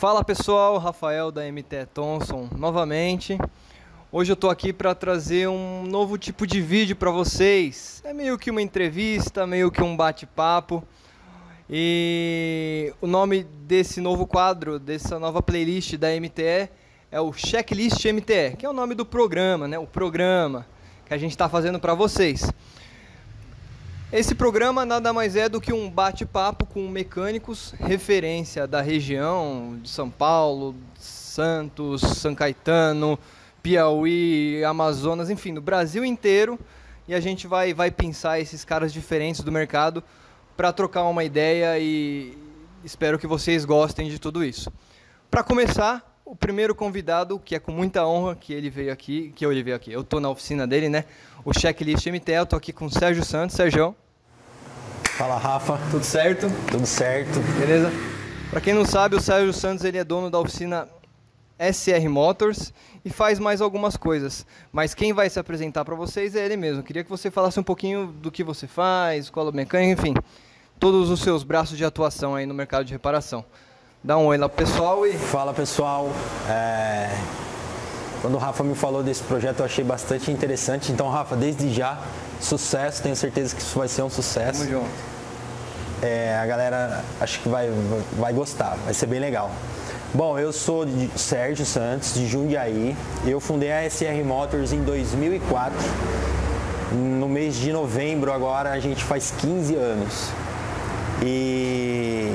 Fala pessoal, Rafael da MT Thomson novamente. Hoje eu tô aqui para trazer um novo tipo de vídeo para vocês. É meio que uma entrevista, meio que um bate-papo. E o nome desse novo quadro, dessa nova playlist da MTE é o Checklist MTE, que é o nome do programa, né? O programa que a gente está fazendo para vocês. Esse programa nada mais é do que um bate-papo com mecânicos referência da região de São Paulo, Santos, São Caetano, Piauí, Amazonas, enfim, do Brasil inteiro. E a gente vai, vai pensar esses caras diferentes do mercado para trocar uma ideia e espero que vocês gostem de tudo isso. Para começar, o primeiro convidado, que é com muita honra que ele veio aqui, que ele veio aqui, eu estou na oficina dele, né? O Checklist MTE, eu estou aqui com o Sérgio Santos. Sérgio. Fala, Rafa. Tudo certo? Tudo certo. Beleza? Para quem não sabe, o Sérgio Santos ele é dono da oficina SR Motors e faz mais algumas coisas. Mas quem vai se apresentar para vocês é ele mesmo. Queria que você falasse um pouquinho do que você faz, escola mecânica, enfim, todos os seus braços de atuação aí no mercado de reparação. Dá um oi lá pro pessoal e. Fala pessoal. É... Quando o Rafa me falou desse projeto, eu achei bastante interessante. Então, Rafa, desde já, sucesso. Tenho certeza que isso vai ser um sucesso. Tamo junto. É, a galera acho que vai, vai gostar, vai ser bem legal. Bom, eu sou de Sérgio Santos, de Jundiaí. Eu fundei a SR Motors em 2004. No mês de novembro agora a gente faz 15 anos. E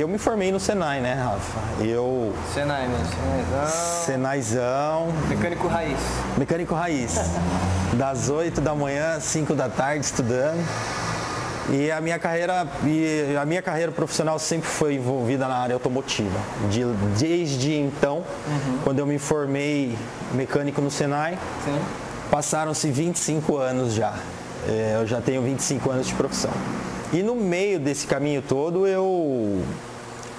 eu me formei no Senai, né, Rafa? Eu. Senai mesmo. Senaizão. Senaizão. Mecânico raiz. Mecânico raiz. Das 8 da manhã às 5 da tarde estudando. E a minha carreira, e a minha carreira profissional sempre foi envolvida na área automotiva. De, desde então, uhum. quando eu me formei mecânico no Senai, passaram-se 25 anos já. É, eu já tenho 25 anos de profissão. E no meio desse caminho todo eu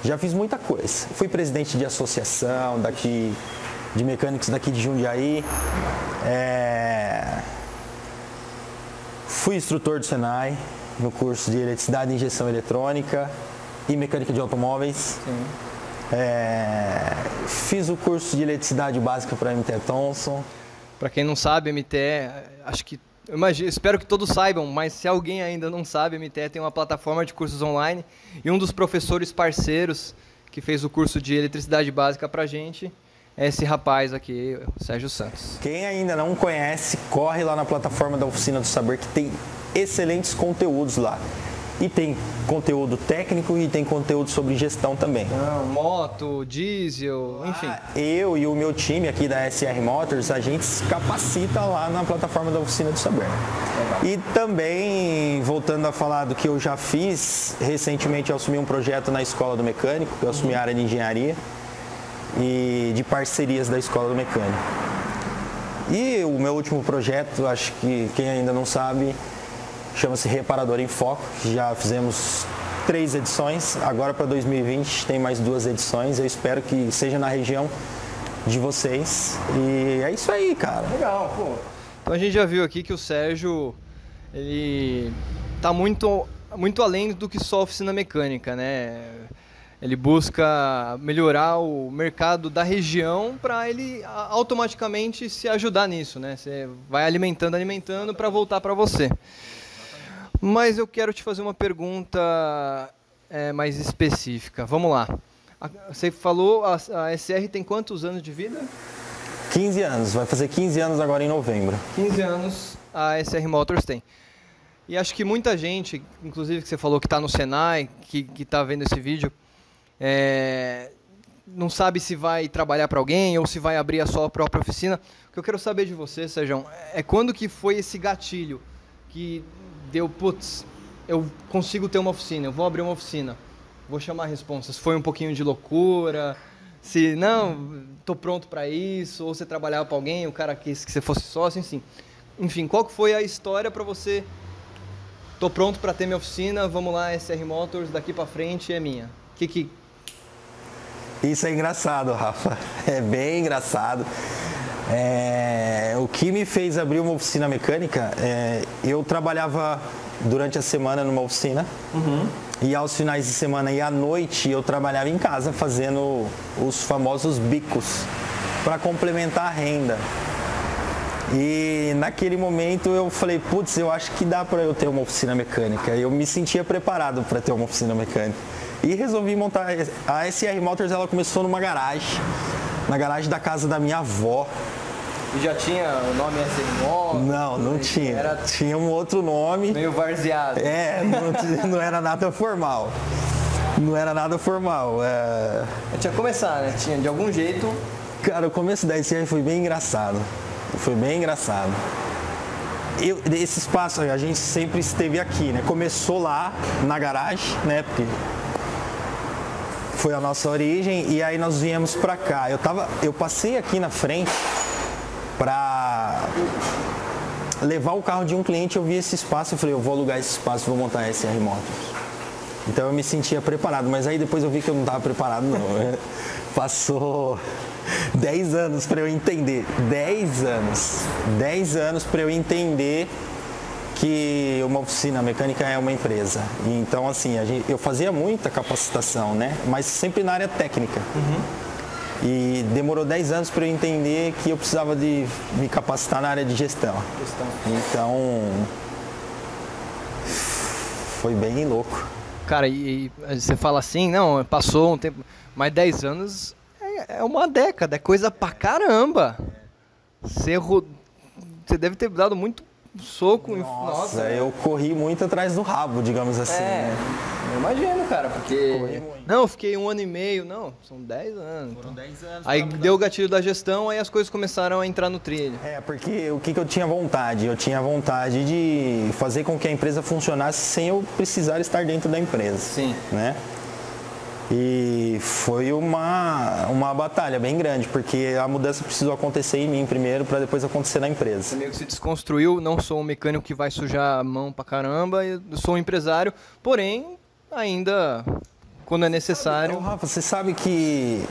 já fiz muita coisa. Fui presidente de associação daqui, de mecânicos daqui de Jundiaí. É... Fui instrutor do Senai no curso de eletricidade e injeção eletrônica e mecânica de automóveis. É... Fiz o curso de eletricidade básica para a MT Thomson. Para quem não sabe, MT, acho que imagino, espero que todos saibam, mas se alguém ainda não sabe, a MTE tem uma plataforma de cursos online e um dos professores parceiros que fez o curso de eletricidade básica para gente é esse rapaz aqui, o Sérgio Santos. Quem ainda não conhece, corre lá na plataforma da Oficina do Saber que tem excelentes conteúdos lá. E tem conteúdo técnico e tem conteúdo sobre gestão também. Não, moto, diesel, enfim. Ah, eu e o meu time aqui da SR Motors, a gente se capacita lá na plataforma da Oficina do Saber. E também, voltando a falar do que eu já fiz, recentemente eu assumi um projeto na Escola do Mecânico, que eu assumi a área de engenharia e de parcerias da Escola do Mecânico. E o meu último projeto, acho que quem ainda não sabe, chama-se Reparador em Foco, já fizemos três edições, agora para 2020 tem mais duas edições, eu espero que seja na região de vocês. E é isso aí, cara. Legal, pô. Então a gente já viu aqui que o Sérgio, ele tá muito, muito além do que só oficina mecânica, né? Ele busca melhorar o mercado da região para ele automaticamente se ajudar nisso, né? Você vai alimentando, alimentando para voltar para você. Mas eu quero te fazer uma pergunta é, mais específica. Vamos lá. Você falou, a, a SR tem quantos anos de vida? 15 anos, vai fazer 15 anos agora em novembro. 15 anos a SR Motors tem. E acho que muita gente, inclusive que você falou que está no Senai, que está vendo esse vídeo, é, não sabe se vai trabalhar para alguém ou se vai abrir a sua própria oficina. O que eu quero saber de você, Sérgio, é quando que foi esse gatilho que deu, putz, eu consigo ter uma oficina, eu vou abrir uma oficina, vou chamar responsas. Foi um pouquinho de loucura, se não, tô pronto para isso, ou você trabalhava para alguém, o cara quis que você fosse sócio, enfim. Enfim, qual foi a história para você? Tô pronto para ter minha oficina, vamos lá, SR Motors, daqui para frente é minha. Que que Isso é engraçado, Rafa. É bem engraçado. É, o que me fez abrir uma oficina mecânica, é, eu trabalhava durante a semana numa oficina uhum. e aos finais de semana e à noite eu trabalhava em casa fazendo os famosos bicos para complementar a renda. E naquele momento eu falei, putz, eu acho que dá para eu ter uma oficina mecânica. Eu me sentia preparado para ter uma oficina mecânica. E resolvi montar. A SR Motors ela começou numa garagem, na garagem da casa da minha avó. E já tinha o nome Motors? Não, não tinha. Era... Tinha um outro nome. Meio varzeado. É, não, não era nada formal. Não era nada formal. É... Tinha que começar, né? Tinha de algum jeito. Cara, o começo da SR foi bem engraçado. Foi bem engraçado. Eu, esse espaço a gente sempre esteve aqui, né? Começou lá na garagem, né? Porque foi a nossa origem e aí nós viemos para cá. Eu tava, eu passei aqui na frente para levar o carro de um cliente, eu vi esse espaço e falei, eu vou alugar esse espaço, vou montar SR Motors. Então eu me sentia preparado, mas aí depois eu vi que eu não estava preparado não. Passou 10 anos para eu entender. 10 anos. 10 anos para eu entender que uma oficina mecânica é uma empresa. Então, assim, gente, eu fazia muita capacitação, né? Mas sempre na área técnica. Uhum. E demorou 10 anos para eu entender que eu precisava de me capacitar na área de gestão. gestão. Então, foi bem louco. Cara, e, e, você fala assim, não, passou um tempo, mas 10 anos é, é uma década, é coisa pra caramba. Você, você deve ter dado muito soco. Nossa, nossa, eu corri muito atrás do rabo, digamos assim. É, né? eu imagino, cara, porque. Não, eu fiquei um ano e meio, não, são 10 anos. Foram 10 então. anos. Aí deu o gatilho da gestão, aí as coisas começaram a entrar no trilho. É, porque o que, que eu tinha vontade? Eu tinha vontade de fazer com que a empresa funcionasse sem eu precisar estar dentro da empresa. Sim. Né? E foi uma, uma batalha bem grande, porque a mudança precisou acontecer em mim primeiro para depois acontecer na empresa. Meio que se desconstruiu, não sou um mecânico que vai sujar a mão pra caramba, eu sou um empresário, porém, ainda quando é necessário. Então, Rafa, você sabe que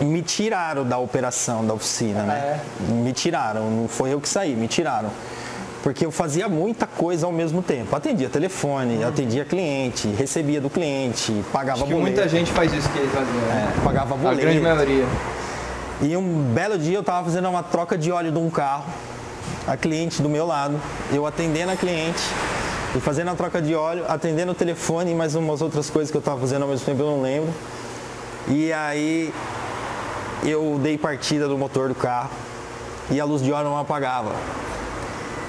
me tiraram da operação da oficina, né? É. Me tiraram, não foi eu que saí, me tiraram porque eu fazia muita coisa ao mesmo tempo. Atendia telefone, hum. atendia cliente, recebia do cliente, pagava Acho boleto. muita gente faz isso que eles faziam. Né? É, pagava boleto. A grande maioria. E um belo dia eu estava fazendo uma troca de óleo de um carro, a cliente do meu lado, eu atendendo a cliente, e fazendo a troca de óleo, atendendo o telefone e mais umas outras coisas que eu estava fazendo ao mesmo tempo, eu não lembro. E aí eu dei partida do motor do carro e a luz de óleo não apagava.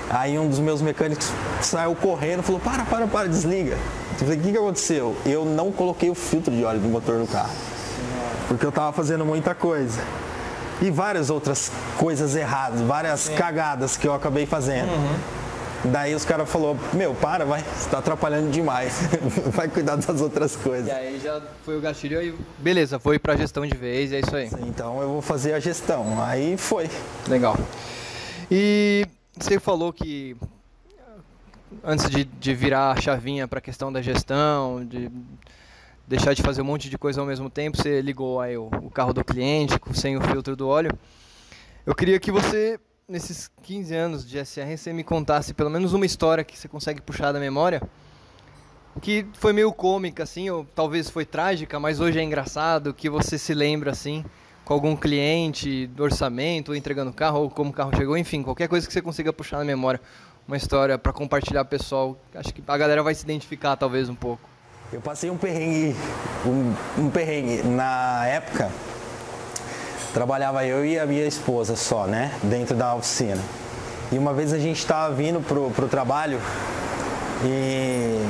Aí um dos meus mecânicos saiu correndo e falou, para, para, para, desliga. Eu falei, o que, que aconteceu? Eu não coloquei o filtro de óleo do motor do carro. Porque eu estava fazendo muita coisa. E várias outras coisas erradas, várias Sim. cagadas que eu acabei fazendo. Uhum. Daí os caras falaram, meu, para, vai, você tá atrapalhando demais. vai cuidar das outras coisas. E aí já foi o gatilho e beleza, foi pra gestão de vez, é isso aí. Então eu vou fazer a gestão. Aí foi. Legal. E você falou que antes de, de virar a chavinha para a questão da gestão, de deixar de fazer um monte de coisa ao mesmo tempo, você ligou aí o, o carro do cliente sem o filtro do óleo. Eu queria que você, nesses 15 anos de SR, você me contasse pelo menos uma história que você consegue puxar da memória, que foi meio cômica, assim, ou talvez foi trágica, mas hoje é engraçado, que você se lembra, assim, com algum cliente do orçamento, entregando carro, ou como o carro chegou, enfim, qualquer coisa que você consiga puxar na memória, uma história para compartilhar pessoal. Acho que a galera vai se identificar talvez um pouco. Eu passei um perrengue, um, um perrengue na época. Trabalhava eu e a minha esposa só, né, dentro da oficina. E uma vez a gente estava vindo pro, pro trabalho e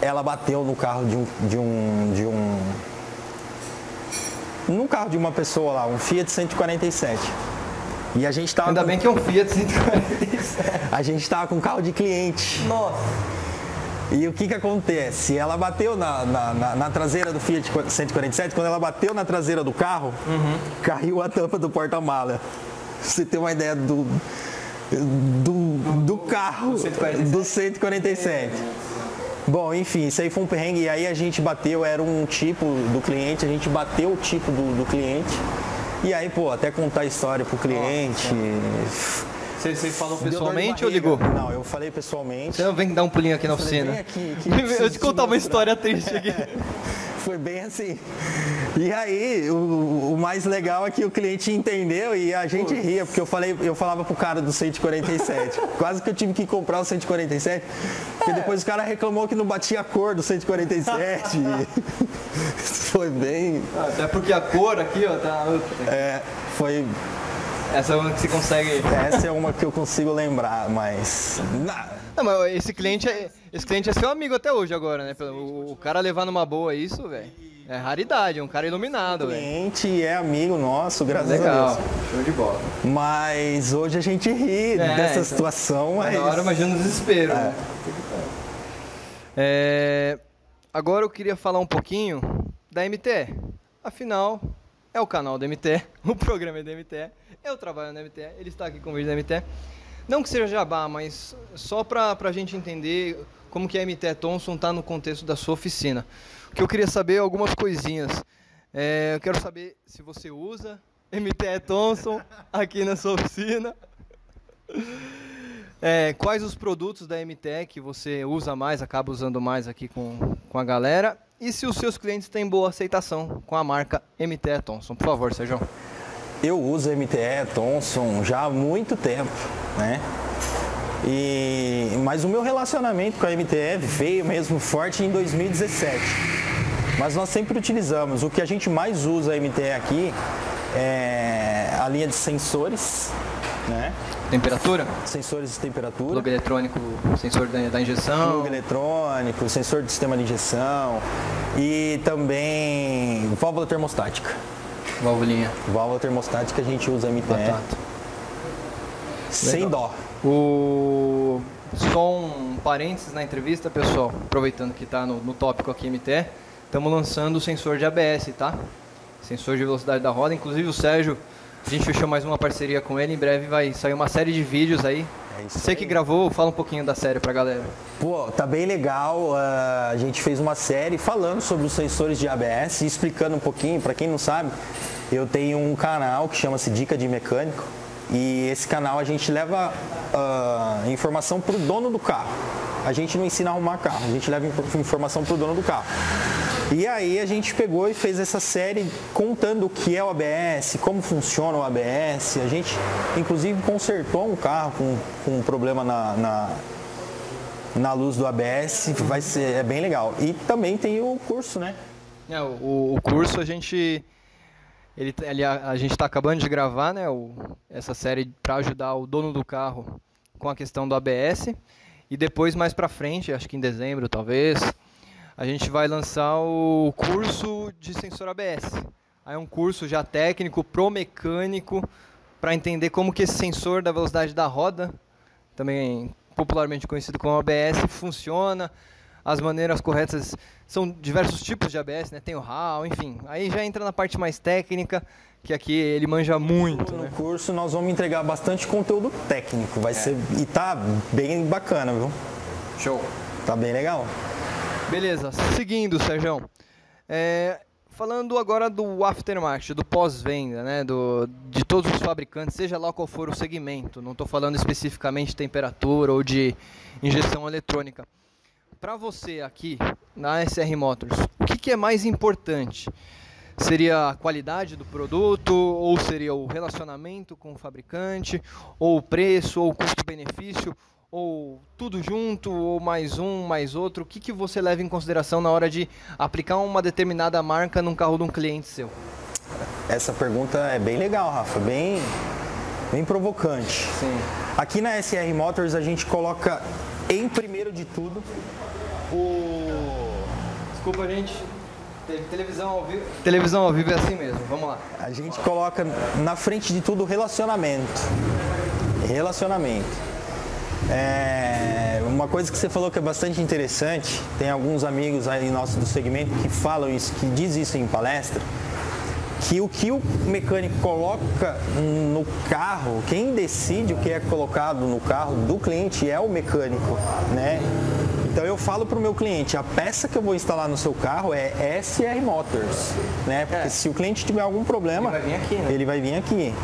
ela bateu no carro de um, de um, de um num carro de uma pessoa lá, um Fiat 147. E a gente tava. Ainda com... bem que é um Fiat 147. a gente tava com carro de cliente. Nossa! E o que que acontece? Ela bateu na, na, na, na, traseira do Fiat 147, quando ela bateu na traseira do carro, uhum. caiu a tampa do porta-mala. Você tem uma ideia do, do, do carro do 147. Do 147. Bom, enfim, isso aí foi um perrengue e aí a gente bateu, era um tipo do cliente, a gente bateu o tipo do, do cliente E aí, pô, até contar a história pro cliente. Você, você falou pessoalmente ou ligou? Não, eu falei pessoalmente. Você não vem dar um pulinho aqui na oficina. Vem aqui, aqui eu te contar uma história triste aqui. Foi bem assim. E aí, o, o, mais legal é que o cliente entendeu e a gente ria, porque eu falei, eu falava pro cara do 147. Quase que eu tive que comprar o 147, porque depois o cara reclamou que não batia a cor do 147. foi bem. Até porque a cor aqui, ó, tá. É, foi essa é uma que você consegue. Essa é uma que eu consigo lembrar, mas. Não, mas esse cliente, é, esse cliente é seu amigo até hoje agora, né? O cara levar numa boa isso, velho. É raridade, é um cara iluminado, velho. cliente é amigo nosso, graças Legal. a Deus. Show de bola. Mas hoje a gente ri é, dessa então, situação, mas. Na hora imagina o desespero. É. Né? É, agora eu queria falar um pouquinho da MTE. Afinal, é o canal da MTE, o programa é da MTE. Eu trabalho na MTE, ele está aqui com o vídeo da MTE. Não que seja jabá, mas só para a gente entender como que a MTE Thomson está no contexto da sua oficina. O que eu queria saber é algumas coisinhas. É, eu quero saber se você usa MTE Thomson aqui na sua oficina. É, quais os produtos da MTE que você usa mais, acaba usando mais aqui com, com a galera. E se os seus clientes têm boa aceitação com a marca MTE Thomson. Por favor, Sérgio. Eu uso MTE, Thomson já há muito tempo, né? E, mas o meu relacionamento com a MTE veio mesmo forte em 2017. Mas nós sempre utilizamos. O que a gente mais usa a MTE aqui é a linha de sensores, né? Temperatura? Sensores de temperatura. Plug eletrônico, sensor da, injeção. Plug eletrônico, sensor de sistema de injeção e também válvula termostática. Válvulinha. Válvula termostática a gente usa MTE. Batata. Sem dó. O... Só um parênteses na entrevista, pessoal, aproveitando que está no, no tópico aqui MTE, estamos lançando o sensor de ABS, tá? Sensor de velocidade da roda, inclusive o Sérgio, a gente fechou mais uma parceria com ele, em breve vai sair uma série de vídeos aí. É Você aí. que gravou, fala um pouquinho da série pra galera. Pô, tá bem legal, uh, a gente fez uma série falando sobre os sensores de ABS, explicando um pouquinho, para quem não sabe, eu tenho um canal que chama-se Dica de Mecânico, e esse canal a gente leva uh, informação para o dono do carro. A gente não ensina a arrumar carro, a gente leva informação para o dono do carro. E aí a gente pegou e fez essa série contando o que é o ABS, como funciona o ABS. A gente, inclusive, consertou um carro com, com um problema na, na, na luz do ABS. Vai ser, é bem legal. E também tem o curso, né? É, o, o curso a gente ele, ele a, a gente está acabando de gravar né, o, essa série para ajudar o dono do carro com a questão do ABS. E depois, mais para frente, acho que em dezembro talvez, a gente vai lançar o curso de sensor ABS. Aí é um curso já técnico pro mecânico para entender como que esse sensor da velocidade da roda, também popularmente conhecido como ABS, funciona, as maneiras corretas. São diversos tipos de ABS, né? Tem o RAL, enfim. Aí já entra na parte mais técnica, que aqui ele manja muito. No né? curso nós vamos entregar bastante conteúdo técnico, vai é. ser e tá bem bacana, viu? Show. Tá bem legal. Beleza, seguindo, Sérgio. É, falando agora do aftermarket, do pós-venda, né, do, de todos os fabricantes, seja lá qual for o segmento, não estou falando especificamente de temperatura ou de injeção eletrônica para você aqui na SR Motors, o que, que, é mais importante? Seria a qualidade do produto, ou seria o relacionamento com o fabricante, ou o preço, ou o custo-benefício, ou tudo junto, ou mais um, mais outro? O que, que você leva em consideração na hora de aplicar uma determinada marca num carro de um cliente seu? Essa pergunta é bem legal, Rafa, bem, bem provocante. Sim. Aqui na SR Motors a gente coloca em primeiro de tudo o. Desculpa, gente. Televisão ao vivo. Televisão ao vivo é assim mesmo, vamos lá. A gente coloca na frente de tudo relacionamento. Relacionamento. É, uma coisa que você falou que é bastante interessante, tem alguns amigos aí nossos do segmento que falam isso, que diz isso em palestra, que o que o mecânico coloca no carro, quem decide o que é colocado no carro do cliente é o mecânico, né? Então eu falo para o meu cliente, a peça que eu vou instalar no seu carro é SR Motors, né? Porque é. se o cliente tiver algum problema, ele vai vir aqui, né? Ele vai vir aqui.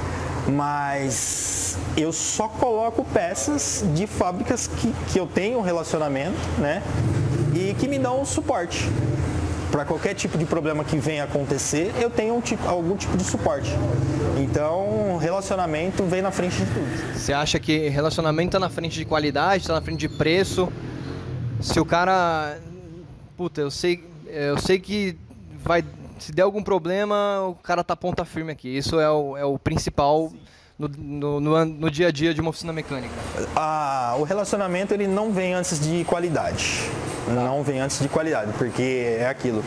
Mas eu só coloco peças de fábricas que, que eu tenho um relacionamento, né? E que me dão suporte para qualquer tipo de problema que venha acontecer, eu tenho um tipo, algum tipo de suporte. Então, relacionamento vem na frente de tudo. Você acha que relacionamento está na frente de qualidade, está na frente de preço? Se o cara, puta, eu sei, eu sei que vai, se der algum problema, o cara tá ponta firme aqui. Isso é o, é o principal. No, no, no, no, dia a dia de uma oficina mecânica? Ah, o relacionamento ele não vem antes de qualidade não vem antes de qualidade, porque é aquilo.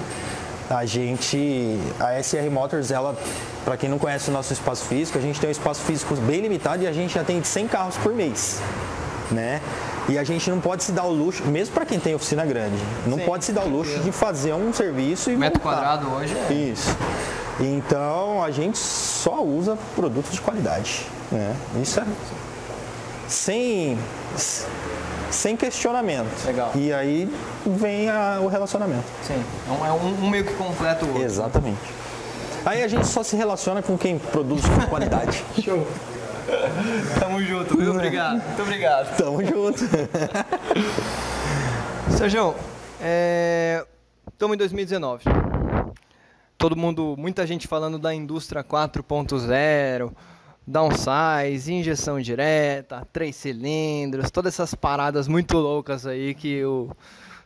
A gente, a SR Motors, ela, para quem não conhece o nosso espaço físico, a gente tem um espaço físico bem limitado e a gente atende 100 carros por mês, né? E a gente não pode se dar o luxo, mesmo para quem tem oficina grande, não Sim, pode se dar o luxo de fazer um serviço e metro voltar. quadrado hoje. É. Isso. Então a gente só usa produtos de qualidade, né? Isso é sem sem questionamento. Legal. E aí vem a, o relacionamento. Sim, é um, um meio que completa o outro. Exatamente. Aí a gente só se relaciona com quem produz com qualidade. Show. Tamo junto, muito obrigado. Muito obrigado. Tamo junto. Sérgio, é... estamos em 2019. Todo mundo, muita gente falando da indústria 4.0 downsize, injeção direta, três cilindros, todas essas paradas muito loucas aí que o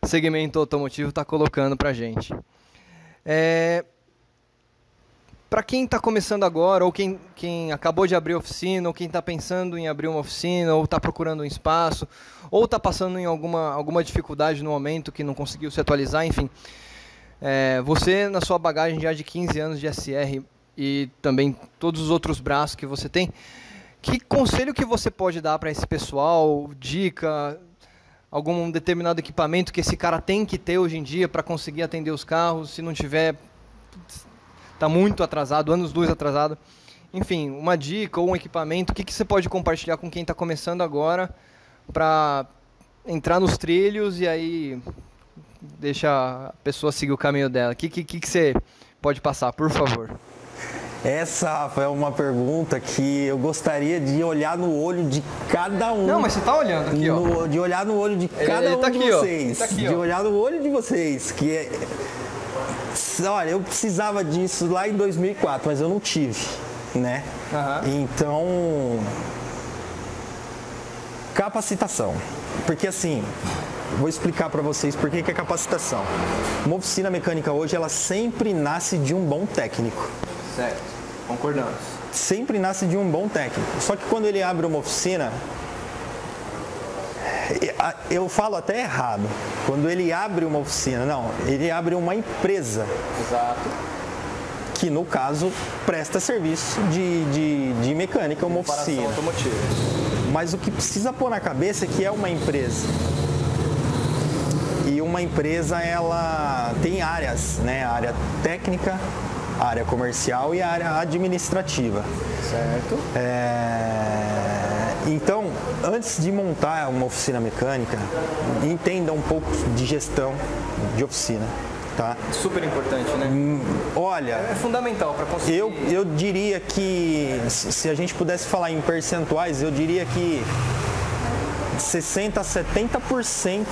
segmento automotivo está colocando para gente. É, para quem está começando agora, ou quem, quem acabou de abrir oficina, ou quem está pensando em abrir uma oficina, ou está procurando um espaço, ou está passando em alguma, alguma dificuldade no momento que não conseguiu se atualizar, enfim. É, você, na sua bagagem já de 15 anos de SR, e também todos os outros braços que você tem. Que conselho que você pode dar para esse pessoal? Dica, algum determinado equipamento que esse cara tem que ter hoje em dia para conseguir atender os carros? Se não tiver, está muito atrasado, anos dois atrasado. Enfim, uma dica ou um equipamento, o que, que você pode compartilhar com quem está começando agora para entrar nos trilhos e aí deixa a pessoa seguir o caminho dela? O que, que, que você pode passar, por favor? Essa é uma pergunta que eu gostaria de olhar no olho de cada um. Não, mas você tá olhando aqui, no, ó. De olhar no olho de cada ele, ele um tá de aqui, vocês. Tá aqui, de olhar no olho de vocês. Que é... Olha, eu precisava disso lá em 2004, mas eu não tive, né? Uhum. Então, capacitação. Porque assim, vou explicar para vocês por que é capacitação. Uma oficina mecânica hoje, ela sempre nasce de um bom técnico. Certo, concordamos. Sempre nasce de um bom técnico. Só que quando ele abre uma oficina, eu falo até errado. Quando ele abre uma oficina, não, ele abre uma empresa. Exato. Que no caso presta serviço de, de, de mecânica, uma oficina. Automotiva. Mas o que precisa pôr na cabeça é que é uma empresa. E uma empresa ela tem áreas, né? Área técnica, a área comercial e a área administrativa. Certo. É... Então, antes de montar uma oficina mecânica, entenda um pouco de gestão de oficina. Tá? Super importante, né? Hum, olha, é fundamental para conseguir. Eu, eu diria que se a gente pudesse falar em percentuais, eu diria que 60 a 70%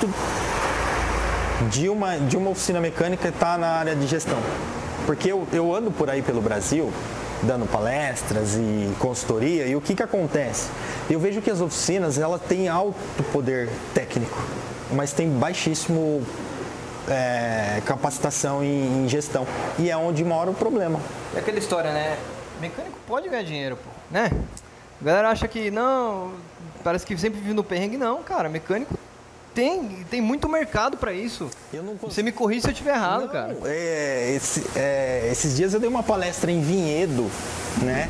de uma, de uma oficina mecânica está na área de gestão. Porque eu, eu ando por aí pelo Brasil, dando palestras e consultoria, e o que, que acontece? Eu vejo que as oficinas elas têm alto poder técnico, mas tem baixíssimo é, capacitação em, em, gestão. E é onde mora o problema. É aquela história, né? Mecânico pode ganhar dinheiro, pô, né? A galera acha que não, parece que sempre vive no perrengue. Não, cara, mecânico tem, tem muito mercado para isso. Você me corrija se eu estiver errado, não, cara. É, esse, é, esses dias eu dei uma palestra em Vinhedo, né?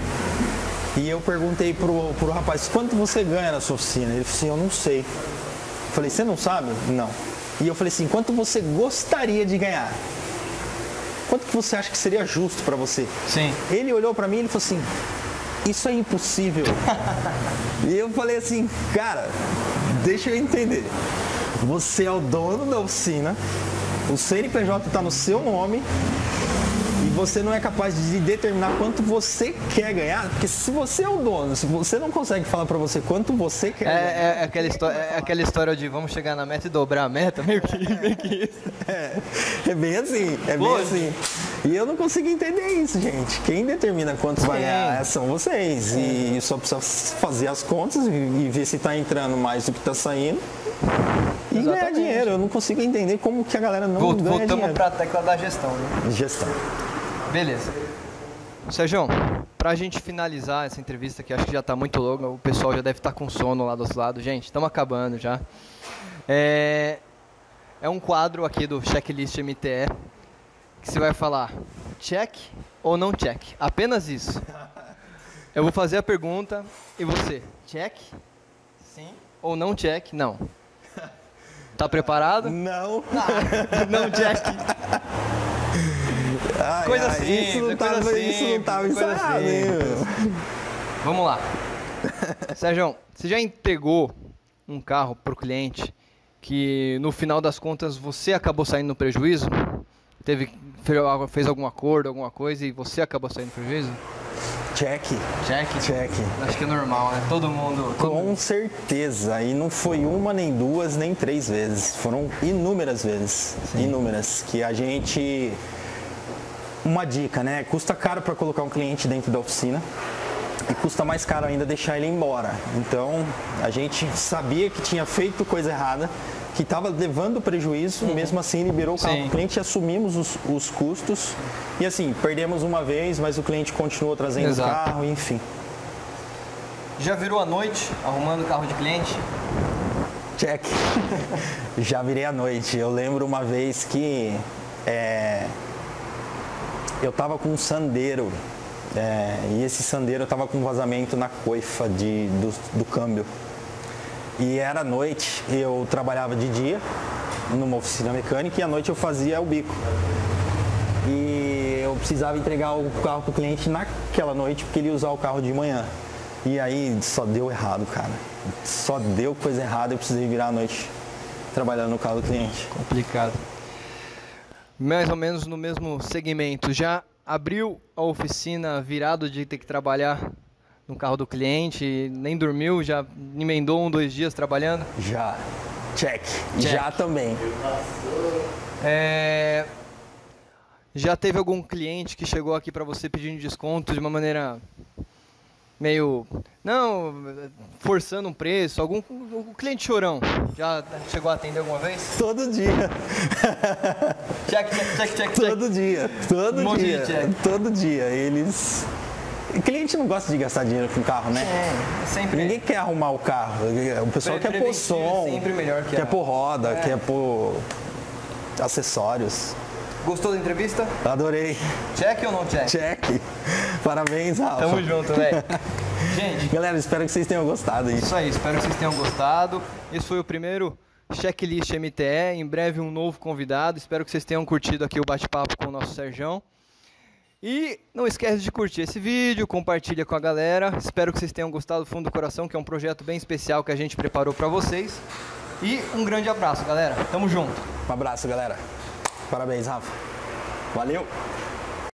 E eu perguntei pro, pro rapaz, quanto você ganha na sua oficina? Ele falou assim, eu não sei. Eu falei, você não sabe? Não. E eu falei assim, quanto você gostaria de ganhar? Quanto que você acha que seria justo para você? Sim. Ele olhou para mim e falou assim, isso é impossível. e eu falei assim, cara, deixa eu entender. Você é o dono da oficina, o CNPJ está no seu nome e você não é capaz de determinar quanto você quer ganhar, porque se você é o dono, se você não consegue falar para você quanto você quer É, ganhar, é, é aquela história, é aquela história de vamos chegar na meta e dobrar a meta, meio que, meio que isso. é, é bem assim, é Pô, bem assim. E eu não consigo entender isso, gente. Quem determina quanto vai Sim. ganhar são vocês. E só precisa fazer as contas e, ver se está entrando mais do que está saindo. E ganhar Exatamente. dinheiro. Eu não consigo entender como que a galera não Vol- ganha Voltamos para a tecla da gestão, né? Gestão. Beleza. Sérgio, pra gente finalizar essa entrevista, que acho que já tá muito longa, o pessoal já deve estar com sono lá do outro lado. Gente, estamos acabando já. É, é um quadro aqui do Checklist MTE que você vai falar check ou não check. Apenas isso. Eu vou fazer a pergunta e você, check? Sim. Ou não check? Não. Tá preparado? Não. não check. Ai, Coisa ai, simples, isso não tava, coisa isso não tava ensaiado, hein? Vamos lá. Sérgio, você já entregou um carro para o cliente que no final das contas você acabou saindo no prejuízo? Teve, fe- fez algum acordo, alguma coisa e você acabou saindo prejuízo? Check. Check. Check. Acho que é normal, né? Todo mundo. todo mundo- Com certeza. E não foi uma, nem duas, nem três vezes. Foram inúmeras vezes. Inúmeras. Que a gente. Uma dica, né? Custa caro para colocar um cliente dentro da oficina. E custa mais caro ainda deixar ele embora. Então, a gente sabia que tinha feito coisa errada, que estava levando prejuízo, mesmo assim liberou o carro Sim. para o cliente, assumimos os, os custos. E assim, perdemos uma vez, mas o cliente continuou trazendo Exato. o carro, enfim. Já virou a noite arrumando carro de cliente? Check. Já virei à noite. Eu lembro uma vez que é, eu tava com um sandeiro. é, e esse sandeiro tava com um vazamento na coifa de, do, do câmbio. E era noite, eu trabalhava de dia numa oficina mecânica e à noite eu fazia o bico. E eu precisava entregar o carro pro cliente naquela noite porque ele ia usar o carro de manhã. E aí só deu errado, cara. Só deu coisa errada, eu precisei virar à noite trabalhando no carro do cliente. Complicado. Mais ou menos no mesmo segmento. Já abriu a oficina virado de ter que trabalhar no carro do cliente, nem dormiu, já emendou um, dois dias trabalhando? Já. Check. Check. Já também. É, Já teve algum cliente que chegou aqui para você pedindo desconto de uma maneira meio. Não, forçando um preço? Algum o cliente chorão já chegou a atender alguma vez? Todo dia. Check, check, check, check, check. Todo dia. Todo Um dia. check. Todo dia. Eles. Cliente não gosta de gastar dinheiro com carro, né? É, sempre. Ninguém quer arrumar o carro. O pessoal Pre- quer pôr som, é sempre melhor que quer a- pôr roda, É. quer pôr acessórios. Gostou da entrevista? Adorei. Check ou não check? Check. Parabéns, Rafa. Tamo junto, velho. Gente, Galera, espero que vocês tenham gostado isso aí. Espero que vocês tenham gostado. Esse foi o primeiro Checklist MTE. Em breve um novo convidado. Espero que vocês tenham curtido aqui o bate-papo com o nosso Serjão. E não esquece de curtir esse vídeo, compartilha com a galera. Espero que vocês tenham gostado do fundo do coração, que é um projeto bem especial que a gente preparou para vocês. E um grande abraço, galera. Tamo junto. Um abraço, galera. Parabéns, Rafa. Valeu.